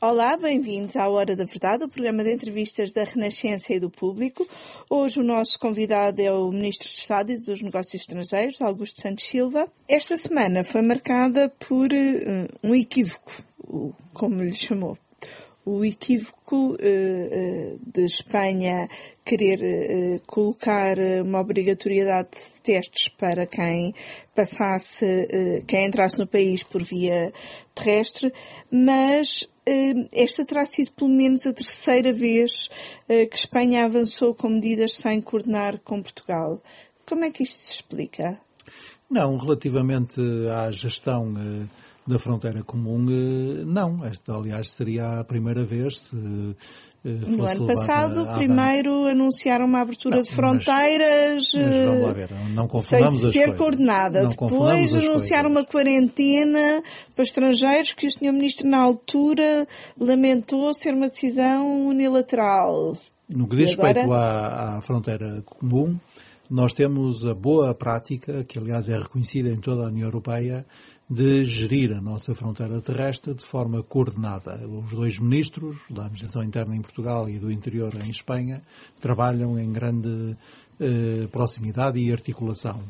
Olá, bem-vindos à Hora da Verdade, o programa de entrevistas da Renascença e do Público. Hoje o nosso convidado é o Ministro de Estado e dos Negócios Estrangeiros, Augusto Santos Silva. Esta semana foi marcada por uh, um equívoco, como lhe chamou o equívoco uh, uh, de Espanha querer colocar uma obrigatoriedade de testes para quem passasse, quem entrasse no país por via terrestre, mas esta terá sido pelo menos a terceira vez que Espanha avançou com medidas sem coordenar com Portugal. Como é que isto se explica? Não, relativamente à gestão da fronteira comum, eh, não. Esta, aliás, seria a primeira vez se eh, no ano passado, primeiro anunciaram uma abertura não, de fronteiras mas, mas vamos lá ver, não confundamos sem ser coisas. coordenada. Não Depois anunciaram uma quarentena para estrangeiros que o Sr. Ministro na altura lamentou ser uma decisão unilateral. No que diz respeito agora... à, à fronteira comum, nós temos a boa prática, que aliás é reconhecida em toda a União Europeia, de gerir a nossa fronteira terrestre de forma coordenada. Os dois ministros, da Administração Interna em Portugal e do Interior em Espanha, trabalham em grande eh, proximidade e articulação.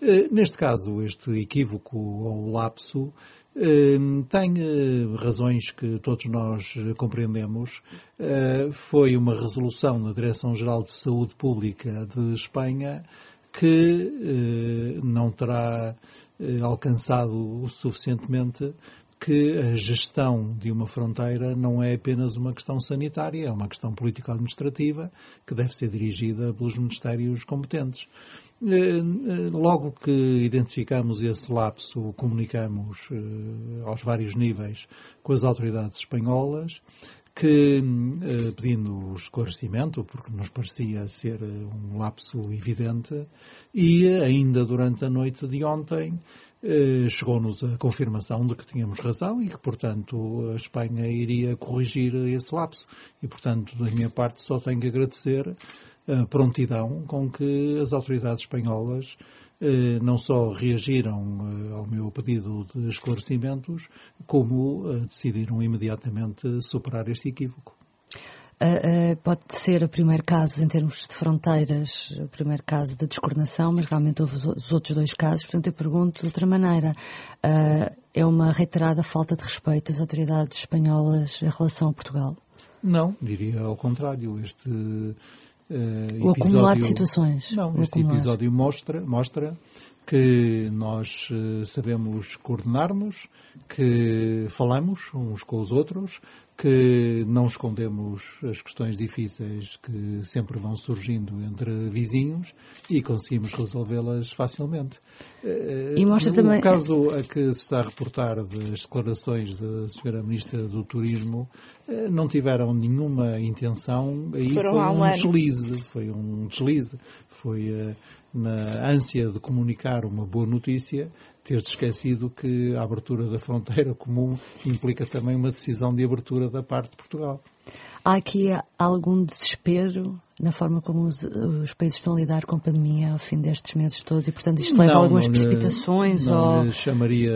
Eh, neste caso, este equívoco ou lapso eh, tem eh, razões que todos nós compreendemos. Eh, foi uma resolução da Direção-Geral de Saúde Pública de Espanha que não terá eh, alcançado suficientemente que a gestão de uma fronteira não é apenas uma questão sanitária, é uma questão político-administrativa que deve ser dirigida pelos ministérios competentes. Eh, eh, logo que identificamos esse lapso, comunicamos aos vários níveis com as autoridades espanholas, que, pedindo esclarecimento, porque nos parecia ser um lapso evidente, e ainda durante a noite de ontem eh, chegou-nos a confirmação de que tínhamos razão e que, portanto, a Espanha iria corrigir esse lapso. E, portanto, da minha parte, só tenho que agradecer a prontidão com que as autoridades espanholas eh, não só reagiram eh, ao meu pedido de esclarecimentos, como decidiram imediatamente superar este equívoco. Uh, uh, pode ser o primeiro caso em termos de fronteiras, o primeiro caso de descoordenação, mas realmente houve os, os outros dois casos. Portanto, eu pergunto de outra maneira. Uh, é uma reiterada falta de respeito das autoridades espanholas em relação a Portugal? Não, diria ao contrário. Este o episódio, acumular de situações. Não, este acumular. episódio mostra, mostra que nós sabemos coordenar-nos, que falamos uns com os outros, que não escondemos as questões difíceis que sempre vão surgindo entre vizinhos e conseguimos resolvê-las facilmente. Eh, e mostra no também... caso a que se está a reportar das declarações da Sra. Ministra do Turismo, eh, não tiveram nenhuma intenção, aí Foram foi um, um deslize, foi um deslize, foi eh, na ânsia de comunicar uma boa notícia, ter-se esquecido que a abertura da fronteira comum implica também uma decisão de abertura da parte de Portugal. Há aqui algum desespero na forma como os, os, países estão a lidar com a pandemia ao fim destes meses todos e, portanto, isto leva a algumas não precipitações? Não ou... chamaria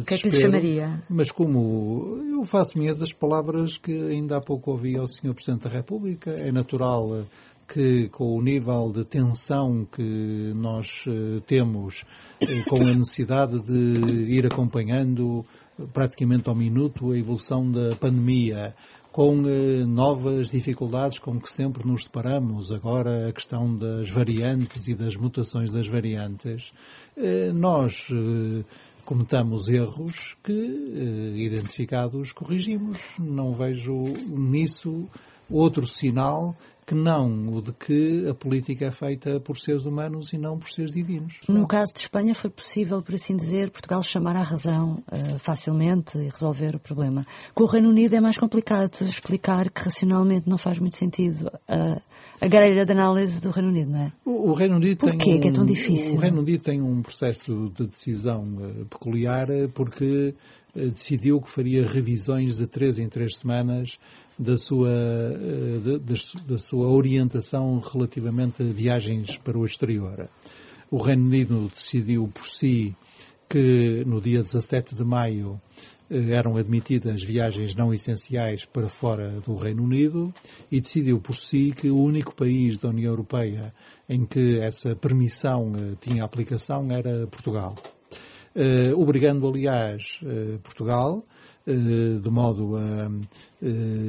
O que é que lhe chamaria? Mas como eu faço minhas as palavras que ainda há pouco ouvi ao Sr. Presidente da República, é natural que com o nível de tensão que nós uh, temos, uh, com a necessidade de ir acompanhando praticamente ao minuto a evolução da pandemia, com uh, novas dificuldades com que sempre nos deparamos, agora a questão das variantes e das mutações das variantes, nós cometamos erros que, identificados, corrigimos. Não vejo nisso outro sinal que não o de que a política é feita por seres humanos e não por seres divinos. No caso de Espanha foi possível, por assim dizer, Portugal chamar à razão uh, facilmente e resolver o problema. Com o Reino Unido é mais complicado explicar que racionalmente não faz muito sentido uh, a grelha de análise do Reino Unido, não é? O, o Reino Unido Por tem um, que é tão difícil? O Reino Unido tem um processo de decisão uh, peculiar porque decidiu que faria revisões de três em três semanas da sua, eh, da, sua orientação relativamente a viagens para o exterior. O Reino Unido decidiu por si que no dia 17 de maio eram admitidas viagens não essenciais para fora do Reino Unido e decidiu por si que o único país da União Europeia em que essa permissão tinha aplicação era Portugal. Obrigando, aliás, Portugal de modo a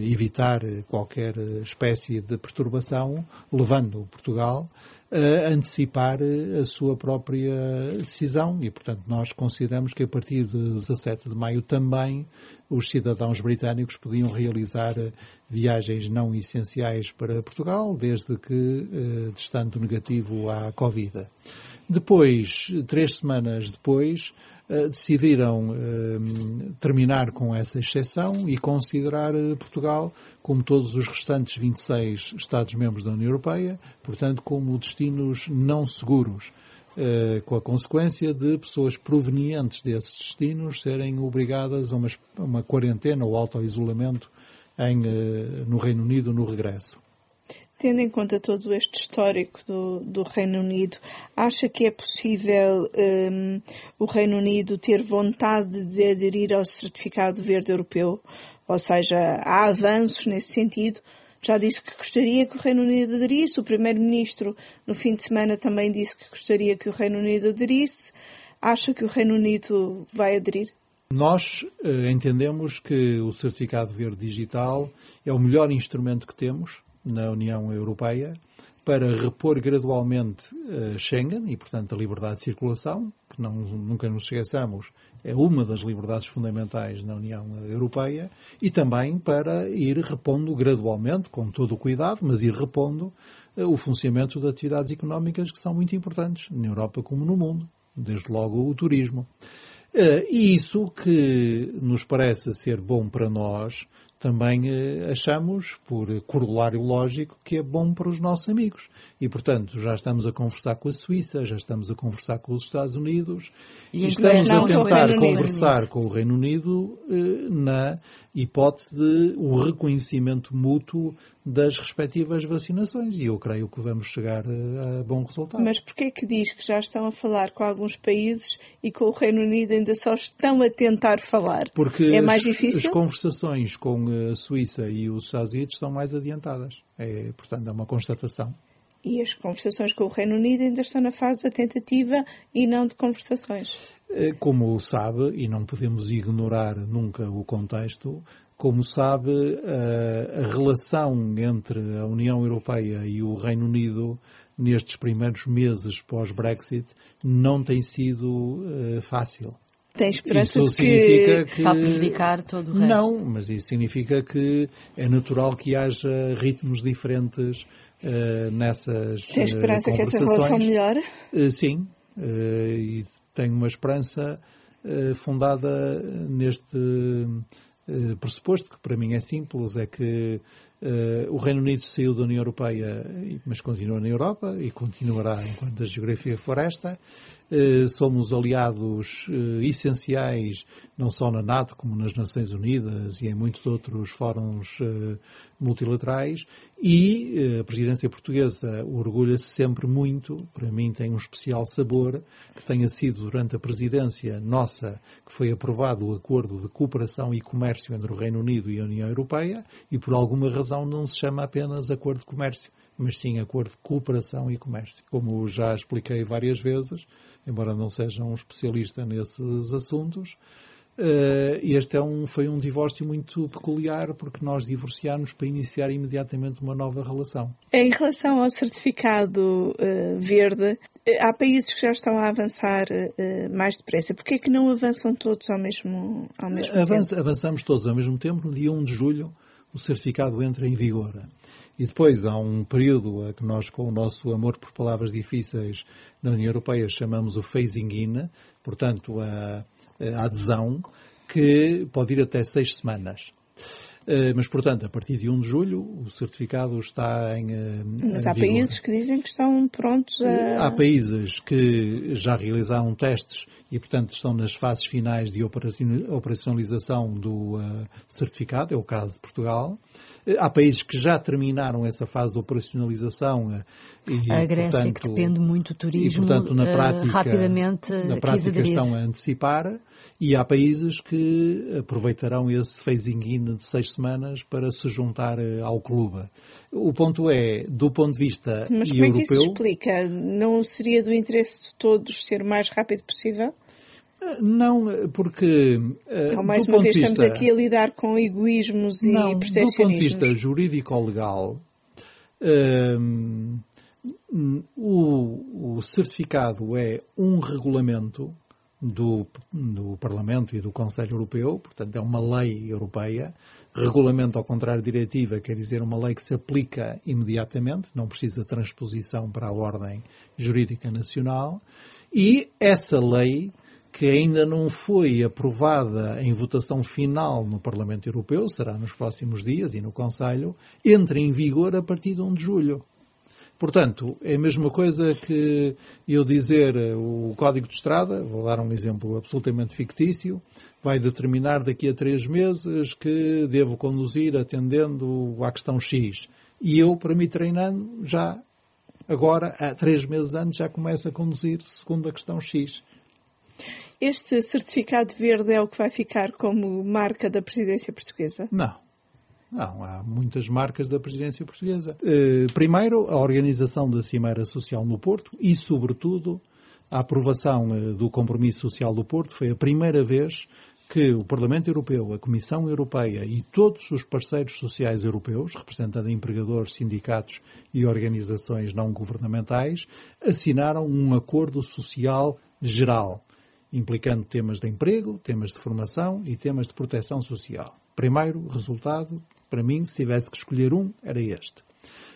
evitar qualquer espécie de perturbação, levando Portugal a antecipar a sua própria decisão e, portanto, nós consideramos que a partir de 17 de maio também os cidadãos britânicos podiam realizar viagens não essenciais para Portugal, desde que testando negativo à Covid. Depois, três semanas depois, eh, decidiram eh, terminar com essa exceção e considerar eh, Portugal, como todos os restantes 26 Estados-membros da União Europeia, portanto, como destinos não seguros, com a consequência de pessoas provenientes desses destinos serem obrigadas a uma quarentena ou auto-isolamento no Reino Unido no regresso. Tendo em conta todo este histórico do, do Reino Unido, acha que é possível um, o Reino Unido ter vontade de aderir ao certificado verde europeu? Ou seja, há avanços nesse sentido? Já disse que gostaria que o Reino Unido aderisse. O Primeiro-Ministro, no fim de semana, também disse que gostaria que o Reino Unido aderisse. Acha que o Reino Unido vai aderir? Nós eh, entendemos que o Certificado Verde Digital é o melhor instrumento que temos na União Europeia para repor gradualmente uh, Schengen e, portanto, a liberdade de circulação, que não, nunca nos esqueçamos, é uma das liberdades fundamentais na União Europeia, e também para ir repondo gradualmente, com todo o cuidado, mas ir repondo uh, o funcionamento de atividades económicas que são muito importantes, na Europa como no mundo, desde logo o turismo. Uh, e isso que nos parece ser bom para nós, também eh, achamos, por corolário lógico, que é bom para os nossos amigos. E, portanto, já estamos a conversar com a Suíça, já estamos a conversar com os Estados Unidos e, e estamos a tentar conversar com o Reino Unido eh, na hipótese de o reconhecimento mútuo das respectivas vacinações e eu creio que vamos chegar a, bom resultado. Mas porquê é que diz que já estão a falar com alguns países e com o Reino Unido ainda só estão a tentar falar? Porque é mais as, difícil? as conversações com a Suíça e os Estados Unidos estão mais adiantadas. É, portanto, é uma constatação. E as conversações com o Reino Unido ainda estão na fase da tentativa e não de conversações. É, como sabe, e não podemos ignorar nunca o contexto, como sabe, a, relação entre a União Europeia e o Reino Unido nestes primeiros meses pós-Brexit não tem sido uh, fácil. Tem esperança isso de significa que... que... Vai prejudicar todo o resto. Não, mas isso significa que é natural que haja ritmos diferentes uh, nessas Tem esperança uh, que essa relação melhore? Uh, sim, e tenho uma esperança fundada neste eh, pressuposto, que para mim é simples, é que uh, o Reino Unido saiu da União Europeia, mas continua na Europa e continuará enquanto a geografia for esta. Uh, somos aliados uh, essenciais, não só na NATO, como nas Nações Unidas e em muitos outros fóruns multilaterais e eh, a presidência portuguesa orgulha-se sempre muito, para mim tem um especial sabor, que tenha sido durante a presidência nossa que foi aprovado o acordo de cooperação e comércio entre o Reino Unido e a União Europeia e por alguma razão não se chama apenas acordo de comércio, mas sim acordo de cooperação e comércio. Como já expliquei várias vezes, embora não seja um especialista nesses assuntos, Uh, este é um, foi um divórcio muito peculiar porque nós divorciámos para iniciar imediatamente uma nova relação. Em relação ao certificado uh, verde, uh, há países que já estão a avançar mais depressa. Por que é que não avançam todos ao mesmo, ao mesmo tempo? Avançamos todos ao mesmo tempo. No dia 1 de julho, o certificado entra em vigor. E depois há um período a que nós, com o nosso amor por palavras difíceis na União Europeia, chamamos o phasing in, portanto, a a adesão, que pode ir até seis semanas. Eh, mas, portanto, a partir de 1 de julho, o certificado está em. Eh, Mas há países que dizem que estão prontos a. Há países que já realizaram testes e, portanto, estão nas fases finais de operacionalização do uh, certificado, é o caso de Portugal. Uh, há países que já terminaram essa fase de operacionalização. Uh, e, a Grécia, portanto, que depende muito do turismo, e, portanto, na prática, rapidamente na prática estão a antecipar. E há países que aproveitarão esse phasing-in de seis semanas para se juntar ao clube. O ponto é, do ponto de vista Mas como europeu... é que isso explica? Não seria do interesse de todos ser o mais rápido possível? Não, porque. Então, mais uma vez, vista, estamos aqui a lidar com egoísmos e não, Do ponto de vista jurídico-legal, um, o, o, certificado é um regulamento do, do Parlamento e do Conselho Europeu, portanto, é uma lei europeia. Regulamento, ao contrário de diretiva, quer dizer uma lei que se aplica imediatamente, não precisa de transposição para a ordem jurídica nacional. E essa lei que ainda não foi aprovada em votação final no Parlamento Europeu, será nos próximos dias e no Conselho, entra em vigor a partir de 1 de julho. Portanto, é a mesma coisa que eu dizer o Código de Estrada, vou dar um exemplo absolutamente fictício, vai determinar daqui a três meses que devo conduzir atendendo à questão X. E eu, para me treinando, já agora, há três meses antes, já começo a conduzir segundo a questão X. Este certificado verde é o que vai ficar como marca da presidência portuguesa? Não. Não, há muitas marcas da presidência portuguesa. Uh, primeiro, a organização da Cimeira Social no Porto e, sobretudo, a aprovação uh, do Compromisso Social do Porto foi a primeira vez que o Parlamento Europeu, a Comissão Europeia e todos os parceiros sociais europeus, representando empregadores, sindicatos e organizações não governamentais, assinaram um acordo social geral implicando temas de emprego, temas de formação e temas de proteção social. Primeiro resultado, para mim, se tivesse que escolher um, era este.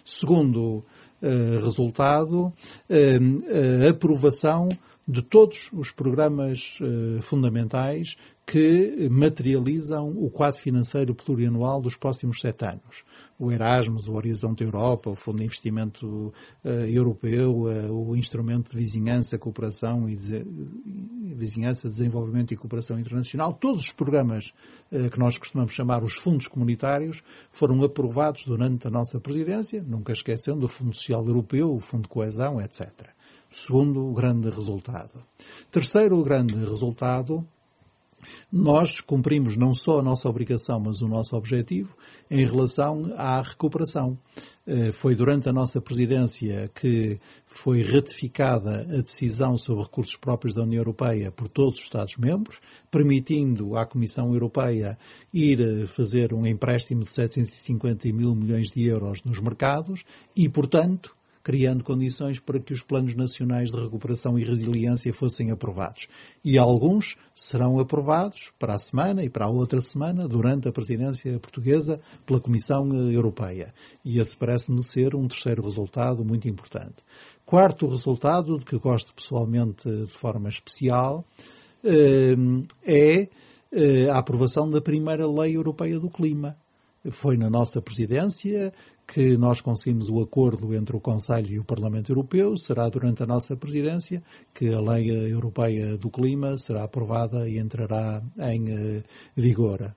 Segundo uh, resultado, a aprovação de todos os programas fundamentais que materializam o quadro financeiro plurianual dos próximos sete anos o Erasmus, o Horizonte Europa, o Fundo de Investimento uh, Europeu, uh, o Instrumento de Vizinhança, Cooperação e de, Vizinhança, Desenvolvimento e Cooperação Internacional, todos os programas uh, que nós costumamos chamar os fundos comunitários foram aprovados durante a nossa presidência, nunca esquecendo o Fundo Social Europeu, o Fundo de Coesão, etc. Segundo grande resultado. Terceiro grande resultado nós cumprimos não só a nossa obrigação, mas o nosso objetivo em relação à recuperação. Eh, foi durante a nossa presidência que foi ratificada a decisão sobre recursos próprios da União Europeia por todos os Estados-membros, permitindo à Comissão Europeia ir eh, fazer um empréstimo de 750 mil milhões de euros nos mercados e, portanto, criando condições para que os planos nacionais de recuperação e resiliência fossem aprovados. E alguns serão aprovados para a semana e para a outra semana, durante a presidência portuguesa, pela Comissão Europeia. E esse parece-me ser um terceiro resultado muito importante. Quarto resultado, de que gosto pessoalmente de forma especial, eh, é eh, a aprovação da primeira Lei Europeia do Clima. Foi na nossa presidência, que nós conseguimos o acordo entre o Conselho e o Parlamento Europeu, será durante a nossa presidência que a Lei Europeia do Clima será aprovada e entrará em eh, vigor.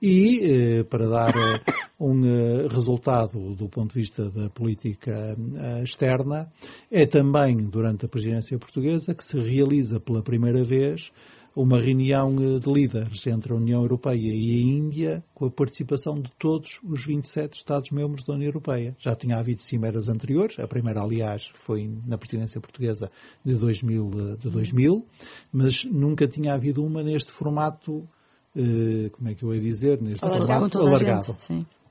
E, eh, para dar eh, um resultado do ponto de vista da política externa, é também durante a presidência portuguesa que se realiza pela primeira vez uma reunião eh, de líderes entre a União Europeia e a Índia com a participação de todos os 27 Estados-membros da União Europeia. Já tinha havido cimeras anteriores, a primeira, aliás, foi na presidência portuguesa de 2000, de 2000 mas nunca tinha havido uma neste formato, eh, como é que eu ia dizer, neste alargado, formato alargado.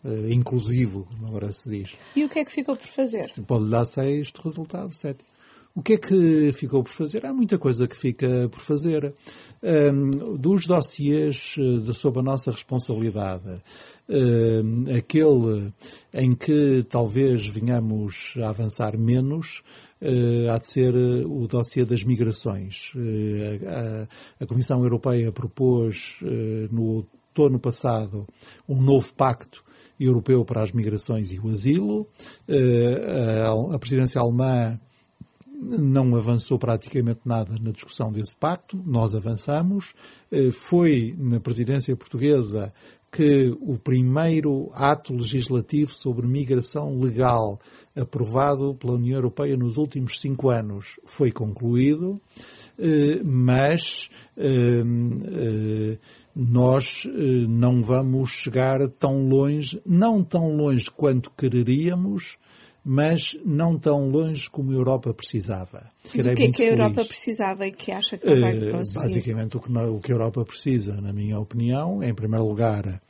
Uh, inclusivo, como agora se diz. E o que é que ficou por fazer? Pode dar seis resultado, sete. O que é que ficou por fazer? Há muita coisa que fica por fazer. Um, dos dossiês eh, de, sob a nossa responsabilidade, um, aquele em que talvez venhamos a avançar menos, uh, há de ser eh, o dossiê das migrações. Uh, a, a, Comissão Europeia propôs uh, no outono passado um novo pacto europeu para as migrações e o asilo. A, a presidência alemã não avançou praticamente nada na discussão desse pacto, nós avançamos. Eh, foi na presidência portuguesa que o primeiro ato legislativo sobre migração legal aprovado pela União Europeia nos últimos cinco anos foi concluído, eh, mas eh, nós não vamos chegar tão longe, não tão longe quanto quereríamos, mas não tão longe como a Europa precisava. Mas o que é que a Europa precisava e que acha que não vai eh, conseguir? Basicamente, o que, o que a Europa precisa, na minha opinião, é, em primeiro lugar,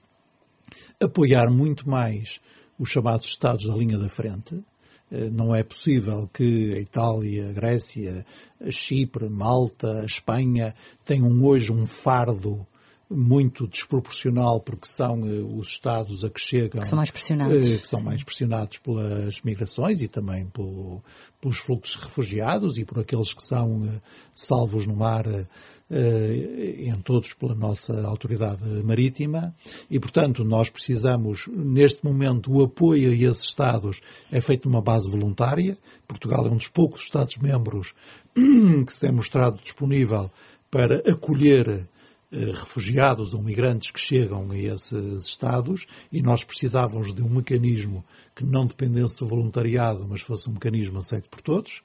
apoiar muito mais os chamados Estados da linha da frente. Eh, não é possível que a Itália, a Grécia, a Chipre, Malta, a Espanha tenham hoje um fardo muito desproporcional porque são uh, os Estados a que chegam que são mais pressionados, uh, que são mais pressionados pelas migrações e também pelo, pelos fluxos refugiados e por aqueles que são uh, salvos no mar em todos pela nossa autoridade marítima. E portanto nós precisamos neste momento o apoio a esses Estados é feito numa base voluntária. Portugal é um dos poucos Estados membros que se tem mostrado disponível para acolher eh, refugiados ou migrantes que chegam a esses Estados e nós precisávamos de um mecanismo que não dependesse do voluntariado, mas fosse um mecanismo aceito por todos,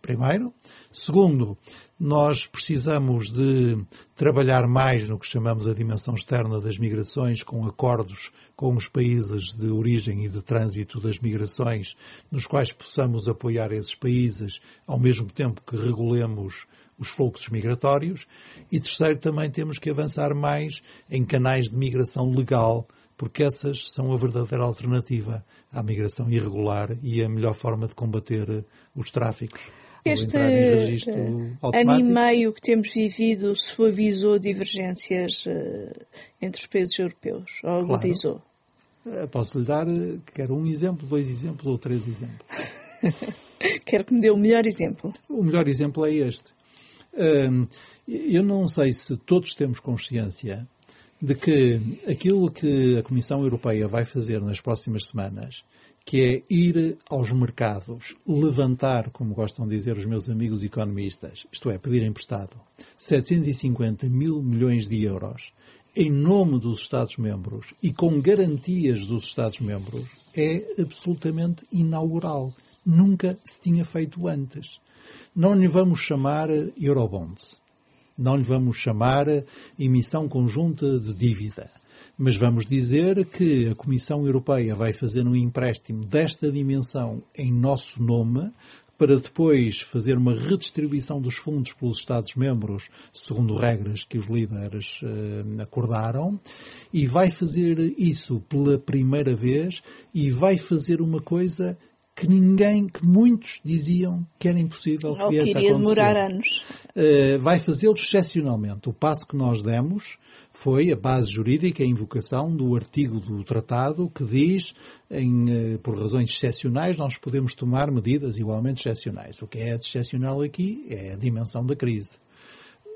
primeiro. Segundo, nós precisamos de trabalhar mais no que chamamos a dimensão externa das migrações, com acordos com os países de origem e de trânsito das migrações, nos quais possamos apoiar esses países, ao mesmo tempo que regulemos os fluxos migratórios. E terceiro, também temos que avançar mais em canais de migração legal, porque essas são a verdadeira alternativa à migração irregular e a melhor forma de combater os tráficos. Este eh, ano e meio que temos vivido suavizou divergências uh, entre os países europeus, ou agudizou? Claro. Posso lhe dar, quer um exemplo, dois exemplos ou três exemplos. Quero que me dê o melhor exemplo. O melhor exemplo é este. Eu não sei se todos temos consciência de que aquilo que a Comissão Europeia vai fazer nas próximas semanas, que é ir aos mercados, levantar, como gostam de dizer os meus amigos economistas, isto é, pedir emprestado, 750 mil milhões de euros em nome dos Estados-membros e com garantias dos Estados-membros, é absolutamente inaugural. Nunca se tinha feito antes. Não lhe vamos chamar Eurobonds. Não lhe vamos chamar emissão conjunta de dívida. Mas vamos dizer que a Comissão Europeia vai fazer um empréstimo desta dimensão em nosso nome, para depois fazer uma redistribuição dos fundos pelos Estados-membros, segundo regras que os líderes eh, acordaram, e vai fazer isso pela primeira vez e vai fazer uma coisa que ninguém, que muitos diziam que era impossível que viesse a acontecer. demorar anos. Uh, vai fazê-lo excepcionalmente. O passo que nós demos foi a base jurídica, a invocação do artigo do tratado que diz, em, uh, por razões excepcionais, nós podemos tomar medidas igualmente excepcionais. O que é excepcional aqui é a dimensão da crise.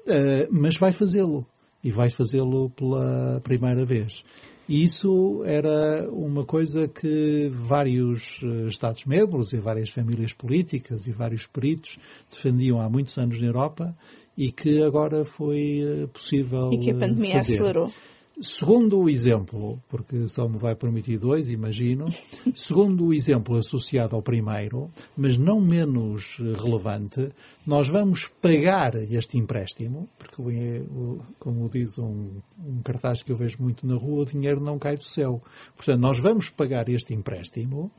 Uh, mas vai fazê-lo. E vai fazê-lo pela primeira vez. E isso era uma coisa que vários eh, Estados-membros e várias famílias políticas e vários peritos defendiam há muitos anos na Europa e que agora foi eh, possível E que a pandemia fazer. acelerou. Segundo o exemplo, porque só me vai permitir dois, imagino, segundo o exemplo associado ao primeiro, mas não menos relevante, nós vamos pagar este empréstimo, porque, como diz um, um cartaz que eu vejo muito na rua, o dinheiro não cai do céu. Portanto, nós vamos pagar este empréstimo,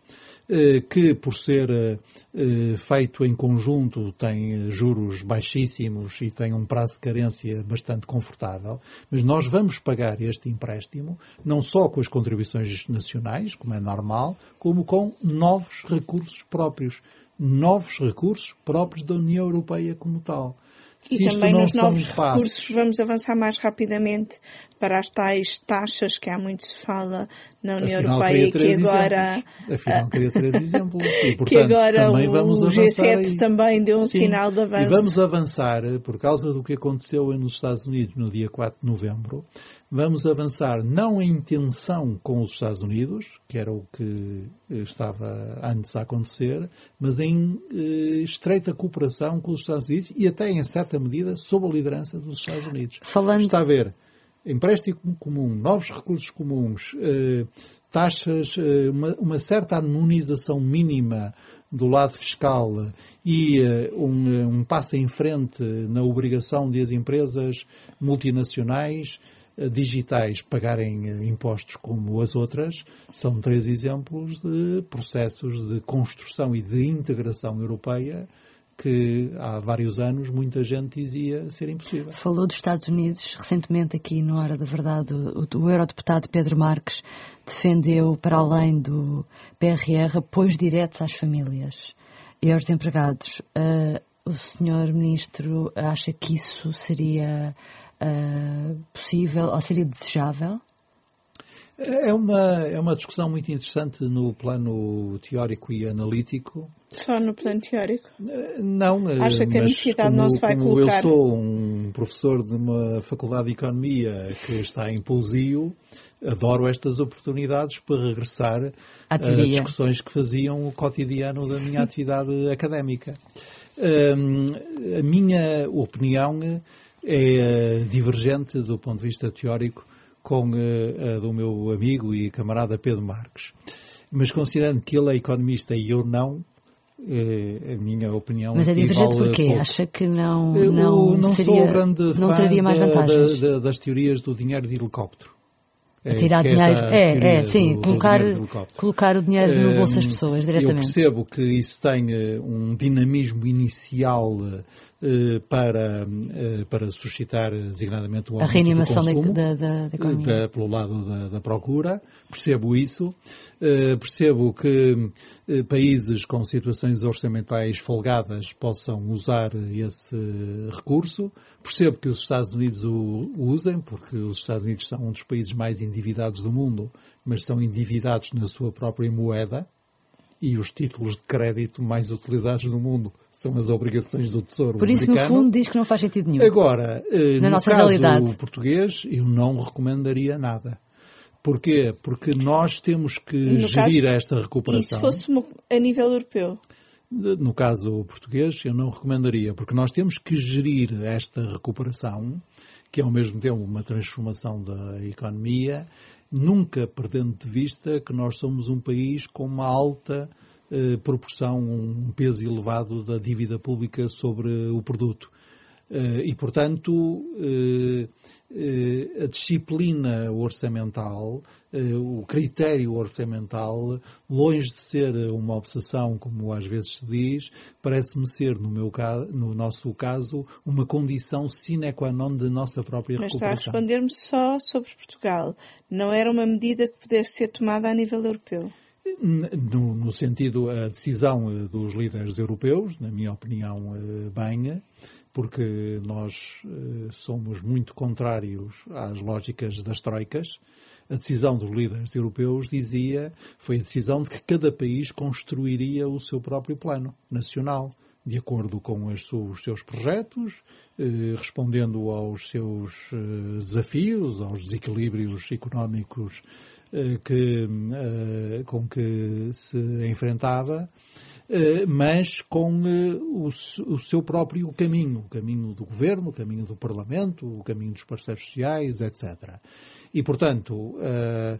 que por ser eh, eh, feito em conjunto tem juros baixíssimos e tem um prazo de carência bastante confortável, mas nós vamos pagar este empréstimo não só com as contribuições nacionais, como é normal, como com novos recursos próprios. Novos recursos próprios da União Europeia como tal. Se e também nos novos recursos vamos avançar mais rapidamente para as tais taxas que há muito se fala na União Afinal, Europeia que agora exemplos. Afinal, queria três exemplos. E, portanto, que agora também vamos o G7 aí. também deu um Sim. sinal de avanço. E vamos avançar, por causa do que aconteceu nos Estados Unidos no dia 4 de novembro, Vamos avançar não em tensão com os Estados Unidos, que era o que estava antes a acontecer, mas em eh, estreita cooperação com os Estados Unidos e até, em certa medida, sob a liderança dos Estados Unidos. Falando... Está a ver empréstimo comum, novos recursos comuns, eh, taxas, eh, uma, uma certa harmonização mínima do lado fiscal e uh, um, um, passo em frente na obrigação de as empresas multinacionais digitais pagarem uh, impostos como as outras, são três exemplos de processos de construção e de integração europeia que há vários anos muita gente dizia ser impossível. Falou dos Estados Unidos recentemente aqui no Hora da Verdade. O, o eurodeputado Pedro Marques defendeu, para além do PRR, apoios diretos às famílias e aos desempregados. Uh, o senhor ministro acha que isso seria uh, possível ou seria desejável? É uma, é uma discussão muito interessante no plano teórico e analítico. Só no plano teórico? Não. Acha que a necessidade como, não se vai como colocar? Eu sou um professor de uma faculdade de Economia que está em Pousio, adoro estas oportunidades para regressar a discussões que faziam o cotidiano da minha atividade académica. a minha opinião é divergente do ponto de vista teórico com a, a do meu amigo e camarada Pedro Marques. Mas considerando que ele é economista e eu não, é, a minha opinião. Mas é divergente porquê? Pouco. Acha que não, não, eu não seria, sou grande não fã traria mais da, vantagens? da, das teorias do dinheiro de helicóptero. A tirar que dinheiro. É, é, sim, do- do colocar, helicóptero. colocar o dinheiro no bolso das Hum, pessoas, Eu diretamente. percebo que isso tem eh, um dinamismo inicial eh, para, eh, para suscitar eh, designadamente o A aumento reanimação do consumo. da, da, da economia. Pe- pelo lado da, da procura, percebo isso. Eh, percebo que eh, países com situações orçamentais folgadas possam usar esse recurso. Percebo que os Estados Unidos o usem, porque os Estados Unidos são um dos países mais endividados do mundo, mas são endividados na sua própria moeda. E os títulos de crédito mais utilizados do mundo são as obrigações do Tesouro Por isso, no americano. fundo, diz que não faz sentido nenhum. Agora, eh, Na no nossa caso realidade. português, eu não recomendaria nada. Porquê? Porque nós temos que No gerir caso- esta E se recuperação. fosse a nível europeu? No caso português, eu não recomendaria, porque nós temos que gerir esta recuperação, que é ao mesmo tempo uma transformação da economia, nunca perdendo de vista que nós somos um país com uma alta eh, proporção, um peso elevado da dívida pública sobre o produto. Eh, e, portanto, eh, eh, a disciplina orçamental, o critério orçamental, longe de ser uma obsessão, como às vezes se diz, parece-me ser, no, meu caso, no nosso caso, uma condição sine qua non da nossa própria Mas está a recuperação. responder-me só sobre Portugal. Não era uma medida que pudesse ser tomada a nível europeu. No, no sentido, a decisão dos líderes europeus, na minha opinião, bem, porque nós eh, somos muito contrários às lógicas das troicas. A decisão dos líderes europeus dizia, foi a decisão de que cada país construiria o seu próprio plano nacional, de acordo com os seus projetos, eh, respondendo aos seus eh, desafios, aos desequilíbrios económicos que, com que se enfrentava, mas com eh, o, seu próprio caminho, o caminho do governo, o caminho do Parlamento, o caminho dos parceiros sociais, etc. E, portanto, eh,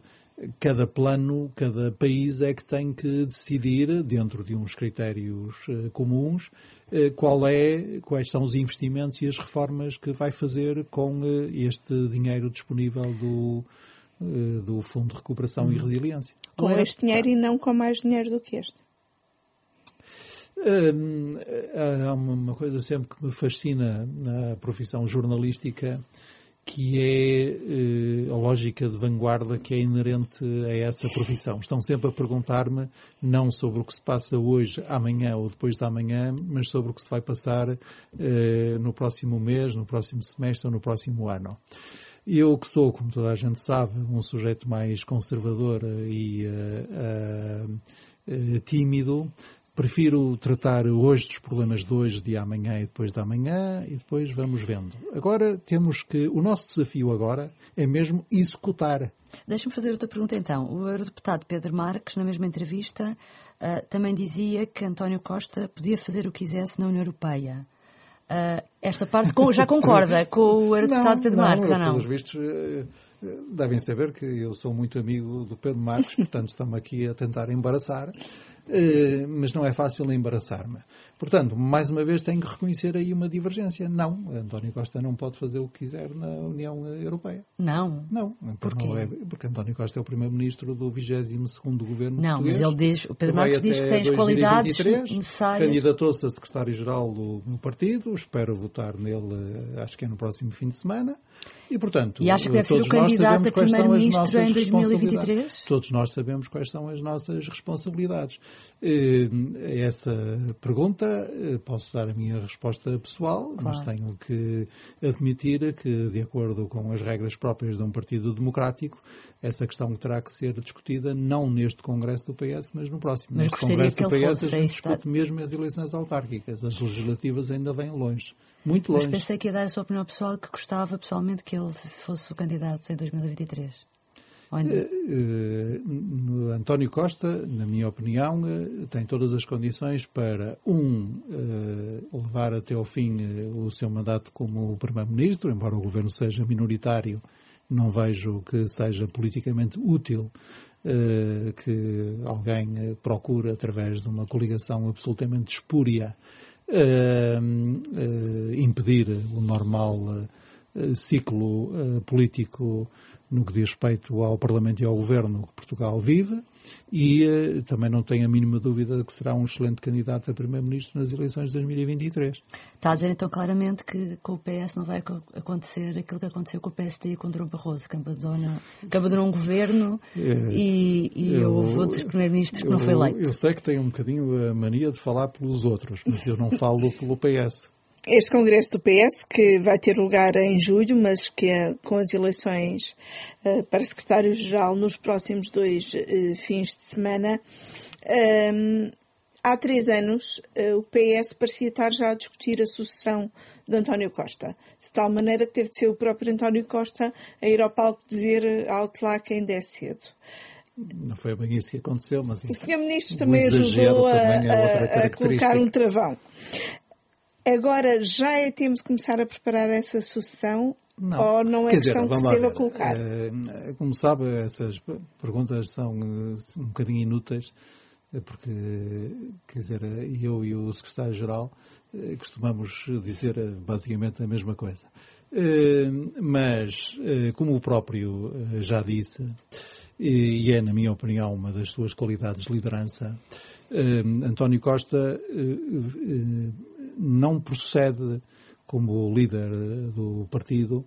cada plano, cada país é que tem que decidir, dentro de uns critérios eh, comuns, eh, qual é, quais são os investimentos e as reformas que vai fazer com eh, este dinheiro disponível do, eh, do Fundo de Recuperação e Resiliência. Com era- este dinheiro e não com mais dinheiro do que este. Hum, há uma coisa sempre que me fascina na profissão jornalística, que é eh, a lógica de vanguarda que é inerente a essa profissão. Estão sempre a perguntar-me não sobre o que se passa hoje, amanhã ou depois de amanhã, mas sobre o que se vai passar eh, no próximo mês, no próximo semestre ou no próximo ano. Eu que sou, como toda a gente sabe, um sujeito mais conservador e eh, eh, eh, tímido, Prefiro tratar hoje dos problemas de hoje, de amanhã e depois de amanhã, e depois vamos vendo. Agora temos que. O nosso desafio agora é mesmo executar. Deixa-me fazer outra pergunta então. O eurodeputado Pedro Marques, na mesma entrevista, uh, também dizia que António Costa podia fazer o que quisesse na União Europeia. Uh, esta parte com, já concorda com o eurodeputado não, Pedro não, Marques, eu, ou não? Pelos vistos, uh, devem saber que eu sou muito amigo do Pedro Marques, portanto estamos aqui a tentar embaraçar. Eh, mas não é fácil embaraçar-me. Portanto, mais uma vez tenho que reconhecer aí uma divergência. Não, António Costa não pode fazer o que quiser na União Europeia. Não? Não. Porquê? Não é, porque António Costa é o Primeiro-Ministro do 22º Governo Não, português. mas ele diz, o Pedro Marques diz que tem as qualidades necessárias. Candidatou-se a Secretário-Geral do meu partido, espero votar nele, eh, acho que é no próximo fim de semana. E, portanto, e acha que deve ser o candidato a primeiro-ministro em 2023? Todos nós sabemos quais são as nossas responsabilidades. Eh, essa pergunta, eh, posso dar a minha resposta pessoal, claro. mas tenho que admitir que, de acordo com as regras próprias de um partido democrático, essa questão terá que ser discutida não neste Congresso do PS, mas no próximo. Mas neste Congresso que do PS fosse, a gente discute mesmo as eleições autárquicas. As legislativas ainda vêm longe. Muito longe. Mas pensei que ia dar a sua opinião pessoal que gostava pessoalmente que ele fosse o candidato em 2023. Uh, uh, António Costa, na minha opinião, uh, tem todas as condições para, um, levar até ao fim o seu mandato como Primeiro-Ministro, embora o governo seja minoritário, não vejo que seja politicamente útil que alguém procure, através de uma coligação absolutamente espúria, impedir o normal ciclo político no que diz respeito ao Parlamento e ao Governo que Portugal vive e uh, também não tenho a mínima dúvida que será um excelente candidato a Primeiro-Ministro nas eleições de 2023. Está a dizer então claramente que com o PS não vai acontecer aquilo que aconteceu com o PSD e com o Durão Barroso, que abandonou, um governo é, e, e eu, houve outros Primeiros-Ministros que não foi eleito. Eu sei que tem um bocadinho a mania de falar pelos outros, mas eu não falo pelo PS. Este Congresso do PS, que vai ter lugar em julho, mas que é com as eleições uh, para secretário-geral nos próximos dois uh, fins de semana, um, há três anos uh, o PS parecia estar já a discutir a sucessão de António Costa, de tal maneira que teve de ser o próprio António Costa a ir ao palco dizer alto lá que ainda é cedo. Não foi bem isso que aconteceu, mas... O Sr. Ministro também ajudou a, a, a colocar um travão. Agora já é tempo de começar a preparar essa sucessão não. ou não é Quer questão dizer, que se deva colocar? Uh, como sabe, essas perguntas são uh, um bocadinho inúteis, uh, porque, quer dizer, eu e o Secretário-Geral costumamos dizer basicamente a mesma coisa. Mas, como o próprio já disse, e é, na minha opinião, uma das suas qualidades de liderança, António Costa não procede como líder do partido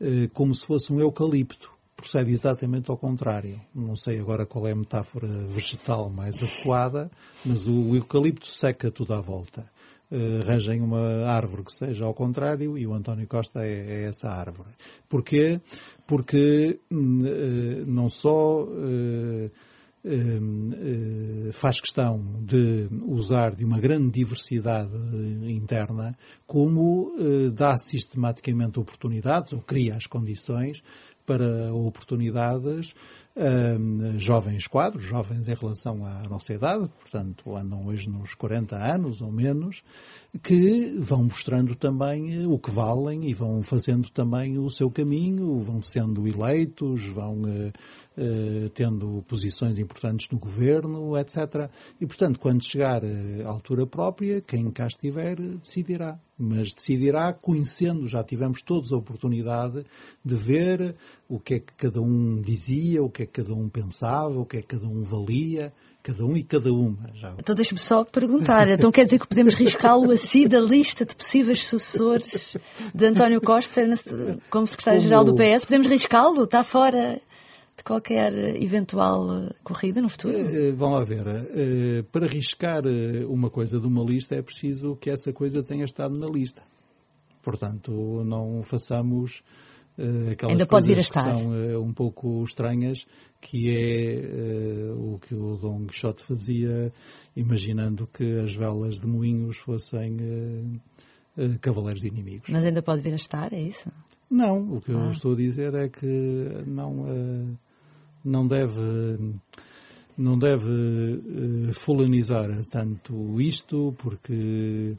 eh, como se fosse um eucalipto. Procede exatamente ao contrário. Não sei agora qual é a metáfora vegetal mais adequada, mas o eucalipto seca tudo à volta. Uh, arranjem uma árvore que seja ao contrário e o António Costa é, é essa árvore. Porquê? Porque uh, não só eh, faz questão de usar de uma grande diversidade interna, como eh, dá sistematicamente oportunidades, ou cria as condições para oportunidades jovens quadros, jovens em relação à nossa idade, portanto andam hoje nos 40 anos ou menos, que vão mostrando também eh, o que valem e vão fazendo também o seu caminho, vão sendo eleitos, vão uh, uh, tendo posições importantes no governo, etc. E, portanto, quando chegar à altura própria, quem cá estiver decidirá. Mas decidirá conhecendo, já tivemos todos a oportunidade de ver o que é que cada um dizia, o que é que cada um pensava, o que é que cada um valia, Cada um e cada uma. Já. Então deixe-me só perguntar. Então quer dizer que podemos riscá-lo assim da lista de possíveis sucessores de António Costa como secretário-geral do PS? Podemos riscá-lo? Está fora de qualquer eventual corrida no futuro? Uh, vamos lá ver. Uh, para riscar uma coisa de uma lista é preciso que essa coisa tenha estado na lista. Portanto, não façamos aquelas Ainda pode vir a estar. que são uh, um pouco estranhas, que é uh, o que o Dom Quixote fazia, imaginando que as velas de moinhos fossem cavaleiros inimigos. Mas ainda pode vir a estar, é isso? Não, o que ah. eu estou a dizer é que não, não deve não deve uh, fulanizar tanto isto, porque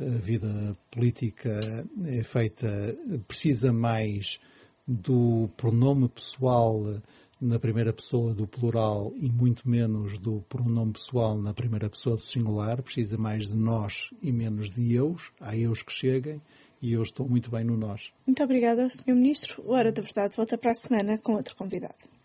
a vida política é feita, precisa mais do pronome pessoal na primeira pessoa do plural e muito menos do pronome pessoal na primeira pessoa do singular, precisa mais de nós e menos de eus, há eus que cheguem e eu estou muito bem no nós. Muito obrigada, Sr. Ministro. O Hora da Verdade volta para a semana com outro convidado.